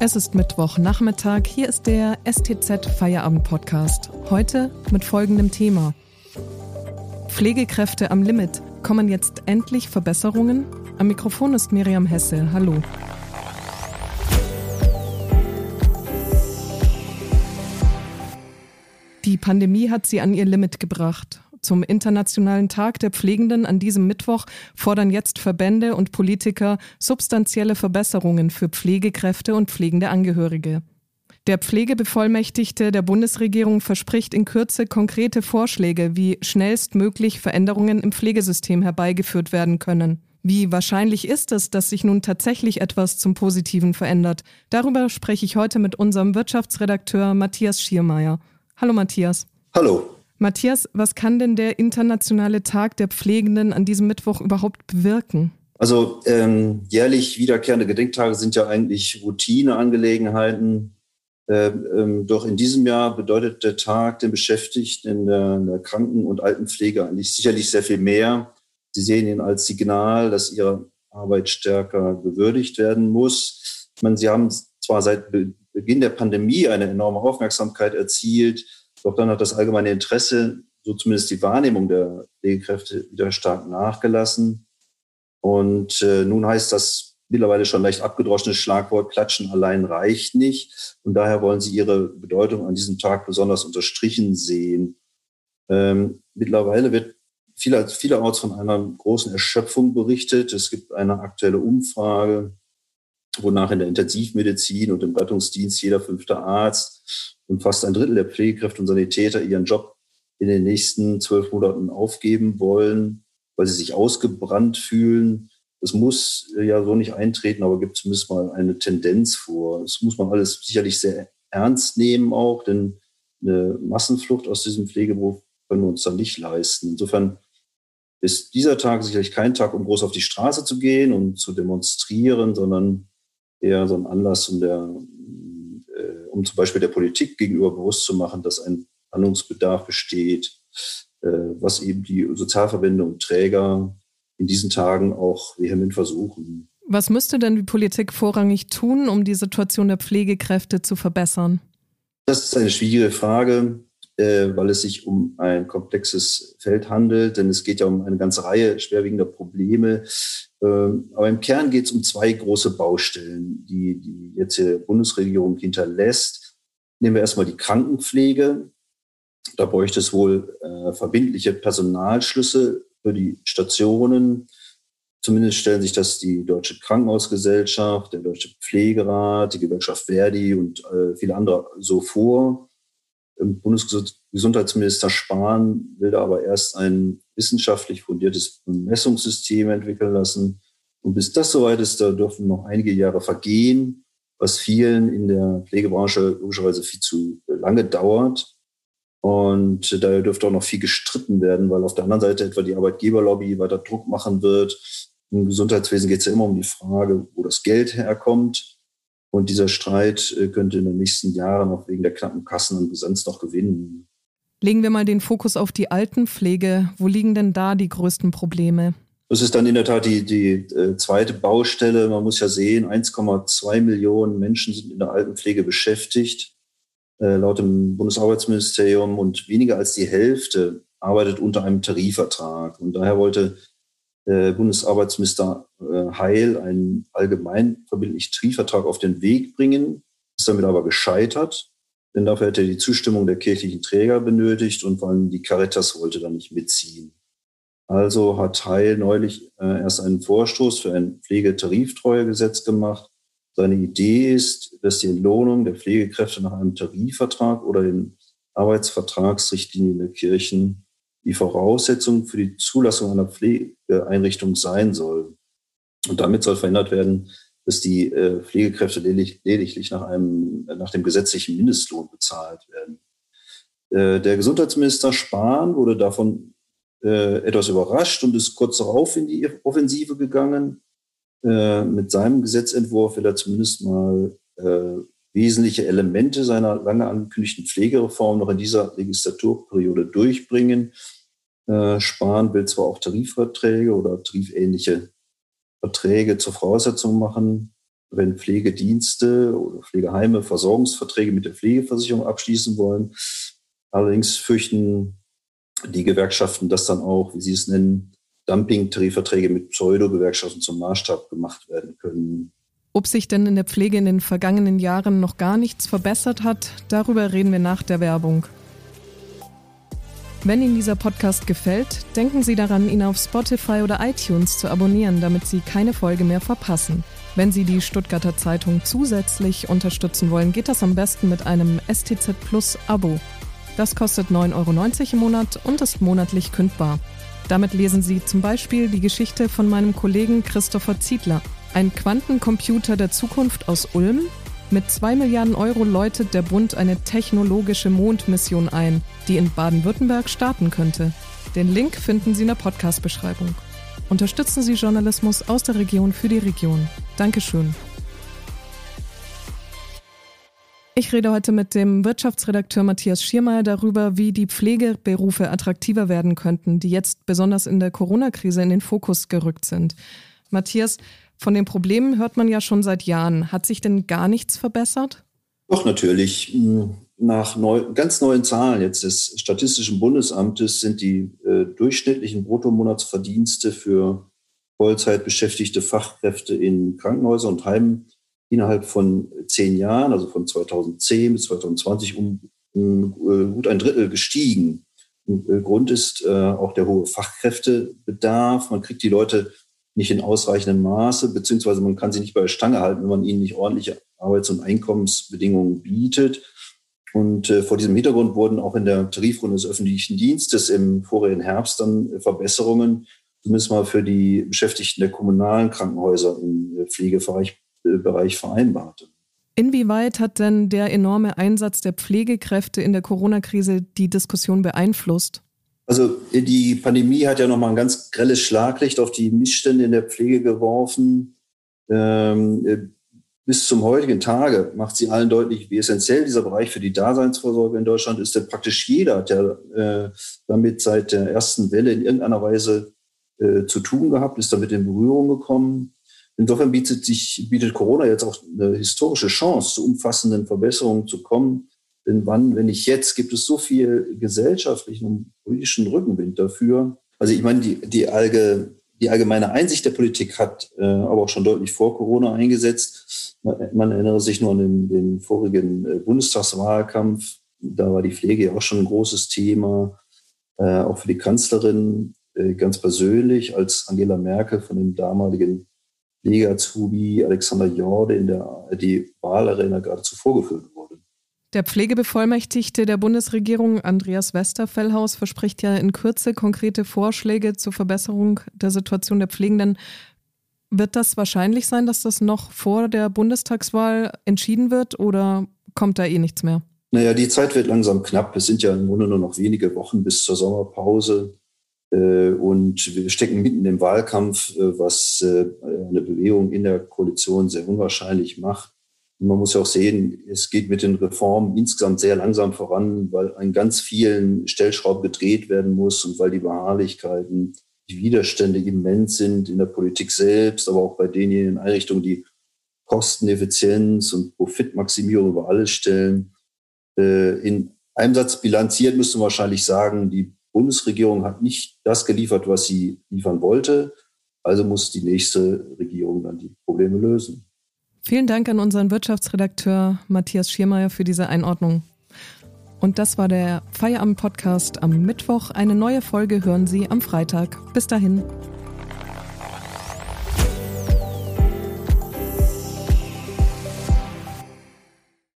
Es ist Mittwochnachmittag. Hier ist der STZ Feierabend Podcast. Heute mit folgendem Thema. Pflegekräfte am Limit. Kommen jetzt endlich Verbesserungen? Am Mikrofon ist Miriam Hesse. Hallo. Die Pandemie hat sie an ihr Limit gebracht. Zum Internationalen Tag der Pflegenden an diesem Mittwoch fordern jetzt Verbände und Politiker substanzielle Verbesserungen für Pflegekräfte und pflegende Angehörige. Der Pflegebevollmächtigte der Bundesregierung verspricht in Kürze konkrete Vorschläge, wie schnellstmöglich Veränderungen im Pflegesystem herbeigeführt werden können. Wie wahrscheinlich ist es, dass sich nun tatsächlich etwas zum Positiven verändert? Darüber spreche ich heute mit unserem Wirtschaftsredakteur Matthias Schiermeier. Hallo Matthias. Hallo. Matthias, was kann denn der internationale Tag der Pflegenden an diesem Mittwoch überhaupt bewirken? Also ähm, jährlich wiederkehrende Gedenktage sind ja eigentlich Routineangelegenheiten. Ähm, ähm, doch in diesem Jahr bedeutet der Tag den Beschäftigten in der, in der Kranken- und Altenpflege eigentlich sicherlich sehr viel mehr. Sie sehen ihn als Signal, dass ihre Arbeit stärker gewürdigt werden muss. Ich meine, Sie haben zwar seit Beginn der Pandemie eine enorme Aufmerksamkeit erzielt, doch dann hat das allgemeine Interesse, so zumindest die Wahrnehmung der Pflegekräfte, wieder stark nachgelassen. Und äh, nun heißt das mittlerweile schon leicht abgedroschene Schlagwort, Klatschen allein reicht nicht. Und daher wollen sie ihre Bedeutung an diesem Tag besonders unterstrichen sehen. Ähm, mittlerweile wird vieler, vielerorts von einer großen Erschöpfung berichtet. Es gibt eine aktuelle Umfrage, wonach in der Intensivmedizin und im Rettungsdienst jeder fünfte Arzt und fast ein Drittel der Pflegekräfte und Sanitäter ihren Job in den nächsten zwölf Monaten aufgeben wollen, weil sie sich ausgebrannt fühlen. Das muss ja so nicht eintreten, aber gibt zumindest mal eine Tendenz vor. Das muss man alles sicherlich sehr ernst nehmen auch, denn eine Massenflucht aus diesem Pflegeberuf können wir uns dann nicht leisten. Insofern ist dieser Tag sicherlich kein Tag, um groß auf die Straße zu gehen und zu demonstrieren, sondern eher so ein Anlass, um der um zum Beispiel der Politik gegenüber bewusst zu machen, dass ein Handlungsbedarf besteht, äh, was eben die Sozialverbände und Träger in diesen Tagen auch vehement versuchen. Was müsste denn die Politik vorrangig tun, um die Situation der Pflegekräfte zu verbessern? Das ist eine schwierige Frage, weil es sich um ein komplexes Feld handelt, denn es geht ja um eine ganze Reihe schwerwiegender Probleme, ähm, aber im Kern geht es um zwei große Baustellen, die die jetzt die Bundesregierung hinterlässt. Nehmen wir erstmal die Krankenpflege. Da bräuchte es wohl äh, verbindliche Personalschlüsse für die Stationen. Zumindest stellen sich das die Deutsche Krankenhausgesellschaft, der Deutsche Pflegerat, die Gewerkschaft Verdi und äh, viele andere so vor. Bundesgesundheitsminister Spahn will da aber erst ein wissenschaftlich fundiertes Messungssystem entwickeln lassen. Und bis das soweit ist, da dürfen noch einige Jahre vergehen, was vielen in der Pflegebranche logischerweise viel zu lange dauert. Und daher dürfte auch noch viel gestritten werden, weil auf der anderen Seite etwa die Arbeitgeberlobby weiter Druck machen wird. Im Gesundheitswesen geht es ja immer um die Frage, wo das Geld herkommt. Und dieser Streit äh, könnte in den nächsten Jahren auch wegen der knappen Kassen an Brisanz noch gewinnen. Legen wir mal den Fokus auf die Altenpflege. Wo liegen denn da die größten Probleme? Das ist dann in der Tat die, die äh, zweite Baustelle. Man muss ja sehen, 1,2 Millionen Menschen sind in der Altenpflege beschäftigt, äh, laut dem Bundesarbeitsministerium. Und weniger als die Hälfte arbeitet unter einem Tarifvertrag. Und daher wollte Bundesarbeitsminister äh, Heil einen allgemein verbindlichen Tarifvertrag auf den Weg bringen, ist damit aber gescheitert, denn dafür hätte er die Zustimmung der kirchlichen Träger benötigt und vor allem die Caritas wollte da nicht mitziehen. Also hat Heil neulich äh, erst einen Vorstoß für ein Pflegetariftreuegesetz gemacht. Seine Idee ist, dass die Entlohnung der Pflegekräfte nach einem Tarifvertrag oder den Arbeitsvertragsrichtlinien der Kirchen die Voraussetzung für die Zulassung einer Pflegeeinrichtung sein soll. Und damit soll verhindert werden, dass die äh, Pflegekräfte lediglich nach, einem, nach dem gesetzlichen Mindestlohn bezahlt werden. Äh, der Gesundheitsminister Spahn wurde davon äh, etwas überrascht und ist kurz darauf in die Offensive gegangen. Mit seinem Gesetzentwurf will er zumindest mal wesentliche Elemente seiner lange angekündigten Pflegereform noch in dieser Legislaturperiode durchbringen. Äh, Spahn will zwar auch Tarifverträge oder tarifähnliche Verträge zur Voraussetzung machen, wenn Pflegedienste oder Pflegeheime Versorgungsverträge mit der Pflegeversicherung abschließen wollen. Allerdings fürchten die Gewerkschaften, dass dann auch, wie sie es nennen, Dumping-Tarifverträge mit Pseudo-Gewerkschaften zum Maßstab gemacht werden können. Ob sich denn in der Pflege in den vergangenen Jahren noch gar nichts verbessert hat, darüber reden wir nach der Werbung. Wenn Ihnen dieser Podcast gefällt, denken Sie daran, ihn auf Spotify oder iTunes zu abonnieren, damit Sie keine Folge mehr verpassen. Wenn Sie die Stuttgarter Zeitung zusätzlich unterstützen wollen, geht das am besten mit einem STZ Plus Abo. Das kostet 9,90 Euro im Monat und ist monatlich kündbar. Damit lesen Sie zum Beispiel die Geschichte von meinem Kollegen Christopher Ziedler, ein Quantencomputer der Zukunft aus Ulm. Mit 2 Milliarden Euro läutet der Bund eine technologische Mondmission ein, die in Baden-Württemberg starten könnte. Den Link finden Sie in der Podcast-Beschreibung. Unterstützen Sie Journalismus aus der Region für die Region. Dankeschön. Ich rede heute mit dem Wirtschaftsredakteur Matthias Schiermeier darüber, wie die Pflegeberufe attraktiver werden könnten, die jetzt besonders in der Corona-Krise in den Fokus gerückt sind. Matthias, von den Problemen hört man ja schon seit Jahren. Hat sich denn gar nichts verbessert? Doch, natürlich. Nach neu, ganz neuen Zahlen jetzt des Statistischen Bundesamtes sind die äh, durchschnittlichen Bruttomonatsverdienste für Vollzeit beschäftigte Fachkräfte in Krankenhäusern und Heimen innerhalb von zehn Jahren, also von 2010 bis 2020, um, um äh, gut ein Drittel gestiegen. Äh, Grund ist äh, auch der hohe Fachkräftebedarf. Man kriegt die Leute nicht in ausreichendem Maße, beziehungsweise man kann sie nicht bei der Stange halten, wenn man ihnen nicht ordentliche Arbeits- und Einkommensbedingungen bietet. Und äh, vor diesem Hintergrund wurden auch in der Tarifrunde des öffentlichen Dienstes im vorigen Herbst dann äh, Verbesserungen, zumindest mal für die Beschäftigten der kommunalen Krankenhäuser im äh, Pflegebereich Bereich vereinbart. Inwieweit hat denn der enorme Einsatz der Pflegekräfte in der Corona-Krise die Diskussion beeinflusst? Also die Pandemie hat ja nochmal ein ganz grelles Schlaglicht auf die Missstände in der Pflege geworfen. Ähm, bis zum heutigen Tage macht sie allen deutlich, wie essentiell dieser Bereich für die Daseinsvorsorge in Deutschland ist. Denn praktisch jeder hat ja äh, damit seit der ersten Welle in irgendeiner Weise äh, zu tun gehabt, ist damit in Berührung gekommen. Insofern bietet sich, bietet Corona jetzt auch eine historische Chance, zu umfassenden Verbesserungen zu kommen. Denn wann, wenn nicht jetzt, gibt es so viel gesellschaftlichen und politischen Rückenwind dafür. Also ich meine, die, die Allge, die allgemeine Einsicht der Politik hat äh, aber auch schon deutlich vor Corona eingesetzt. Man, man erinnere sich nur an den, den vorigen äh, Bundestagswahlkampf. Da war die Pflege ja auch schon ein großes Thema, äh, auch für die Kanzlerin äh, ganz persönlich, als Angela Merkel von dem damaligen Pflegeazubi Alexander Jorde in der die Wahlarena geradezu vorgeführt wurde. Der Pflegebevollmächtigte der Bundesregierung, Andreas Westerfellhaus, verspricht ja in Kürze konkrete Vorschläge zur Verbesserung der Situation der Pflegenden. Wird das wahrscheinlich sein, dass das noch vor der Bundestagswahl entschieden wird oder kommt da eh nichts mehr? Naja, die Zeit wird langsam knapp. Es sind ja im Grunde nur noch wenige Wochen bis zur Sommerpause. Äh, und wir stecken mitten im Wahlkampf, äh, was äh, eine Bewegung in der Koalition sehr unwahrscheinlich macht. Man muss ja auch sehen, es geht mit den Reformen insgesamt sehr langsam voran, weil an ganz vielen Stellschrauben gedreht werden muss und weil die Beharrlichkeiten, die Widerstände immens sind in der Politik selbst, aber auch bei denjenigen Einrichtungen, die Kosteneffizienz und Profitmaximierung über alles stellen. Äh, in einem Satz bilanziert müsste man wahrscheinlich sagen, die Bundesregierung hat nicht das geliefert, was sie liefern wollte. Also muss die nächste Regierung dann die Probleme lösen. Vielen Dank an unseren Wirtschaftsredakteur Matthias Schiermeier für diese Einordnung. Und das war der Feierabend-Podcast am Mittwoch. Eine neue Folge hören Sie am Freitag. Bis dahin.